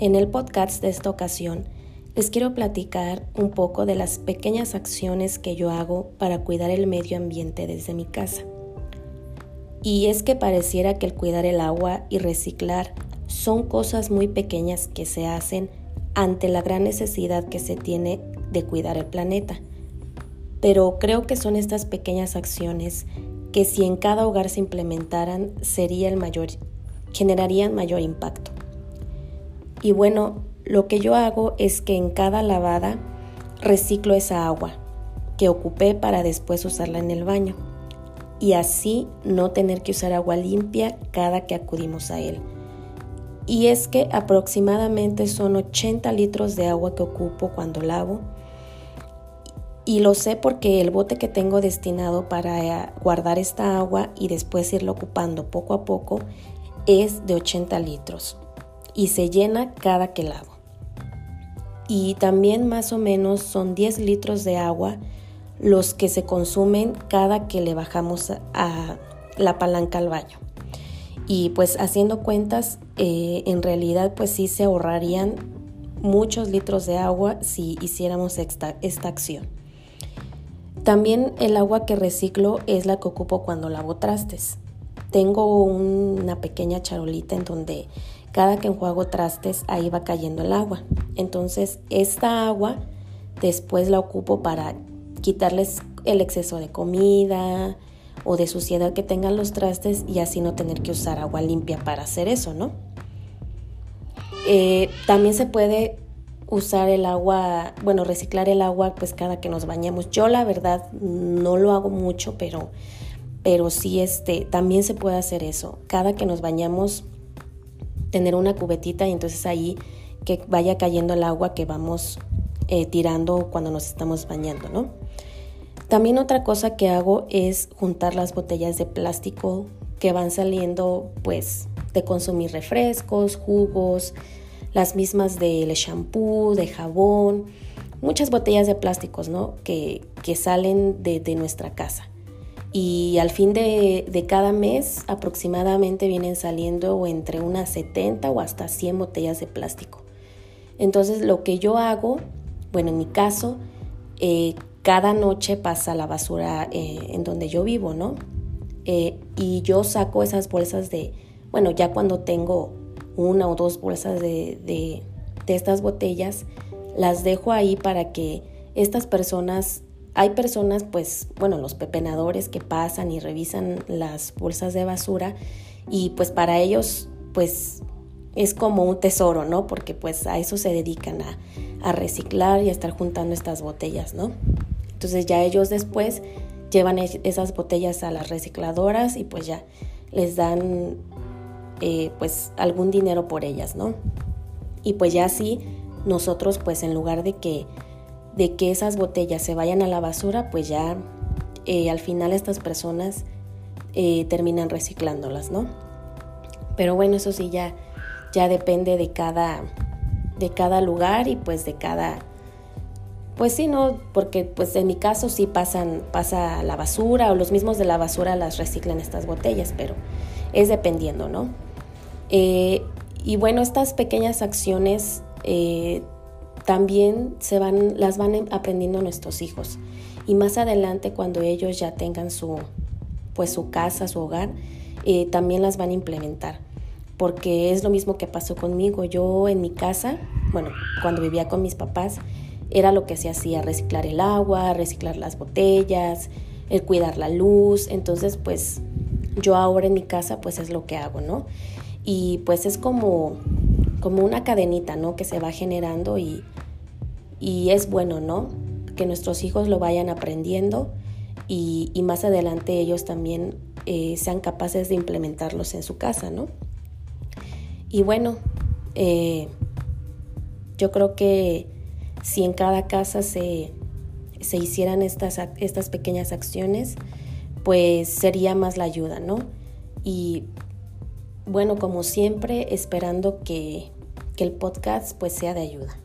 En el podcast de esta ocasión les quiero platicar un poco de las pequeñas acciones que yo hago para cuidar el medio ambiente desde mi casa. Y es que pareciera que el cuidar el agua y reciclar son cosas muy pequeñas que se hacen ante la gran necesidad que se tiene de cuidar el planeta. Pero creo que son estas pequeñas acciones que si en cada hogar se implementaran sería el mayor generarían mayor impacto. Y bueno, lo que yo hago es que en cada lavada reciclo esa agua que ocupé para después usarla en el baño y así no tener que usar agua limpia cada que acudimos a él. Y es que aproximadamente son 80 litros de agua que ocupo cuando lavo. Y lo sé porque el bote que tengo destinado para guardar esta agua y después irlo ocupando poco a poco es de 80 litros y se llena cada que lavo. Y también más o menos son 10 litros de agua los que se consumen cada que le bajamos a, la palanca al baño. Y pues haciendo cuentas, eh, en realidad pues sí se ahorrarían muchos litros de agua si hiciéramos esta, esta acción. También el agua que reciclo es la que ocupo cuando lavo trastes. Tengo una pequeña charolita en donde cada que enjuago trastes ahí va cayendo el agua. Entonces esta agua después la ocupo para quitarles el exceso de comida o de suciedad que tengan los trastes y así no tener que usar agua limpia para hacer eso, ¿no? Eh, también se puede usar el agua, bueno, reciclar el agua pues cada que nos bañamos. Yo la verdad no lo hago mucho, pero, pero sí este, también se puede hacer eso. Cada que nos bañamos tener una cubetita y entonces ahí que vaya cayendo el agua que vamos eh, tirando cuando nos estamos bañando, ¿no? También otra cosa que hago es juntar las botellas de plástico que van saliendo pues de consumir refrescos, jugos, las mismas del shampoo, de jabón, muchas botellas de plásticos, ¿no? Que, que salen de, de nuestra casa y al fin de, cada mes aproximadamente vienen saliendo entre unas 70 o hasta 100 botellas de plástico. Entonces lo que yo hago, bueno, en mi caso, eh, cada noche pasa la basura eh, en donde yo vivo, ¿no? Eh, y yo saco esas bolsas de, bueno, ya cuando tengo una o dos bolsas de, de estas botellas, las dejo ahí para que estas personas hay personas, pues, bueno, los pepenadores que pasan y revisan las bolsas de basura y pues para ellos, pues, es como un tesoro, ¿no? Porque pues a eso se dedican a, a reciclar y a estar juntando estas botellas, ¿no? Entonces ya ellos después llevan esas botellas a las recicladoras y pues ya les dan eh, pues algún dinero por ellas, ¿no? Y pues ya así nosotros pues en lugar de que de que esas botellas se vayan a la basura, pues ya eh, al final estas personas eh, terminan reciclándolas, ¿no? Pero bueno, eso sí ya, ya depende de cada, de cada lugar y pues de cada, pues sí, ¿no? Porque pues en mi caso sí pasan, pasa la basura o los mismos de la basura las reciclan estas botellas, pero es dependiendo, ¿no? Eh, y bueno, estas pequeñas acciones también se van, las van aprendiendo nuestros hijos. Y más adelante, cuando ellos ya tengan su, pues, su casa, su hogar, eh, también las van a implementar. Porque es lo mismo que pasó conmigo. Yo en mi casa, bueno, cuando vivía con mis papás, era lo que se hacía, reciclar el agua, reciclar las botellas, el cuidar la luz. Entonces, pues yo ahora en mi casa, pues es lo que hago, ¿no? Y pues es como, como una cadenita, ¿no? Que se va generando y, y es bueno, ¿no? Que nuestros hijos lo vayan aprendiendo y, más adelante ellos también eh, sean capaces de implementarlos en su casa, ¿no? Y bueno, eh, yo creo que si en cada casa se, se hicieran estas, estas pequeñas acciones, pues sería más la ayuda, ¿no? Y bueno, como siempre, esperando que, que el podcast pues sea de ayuda.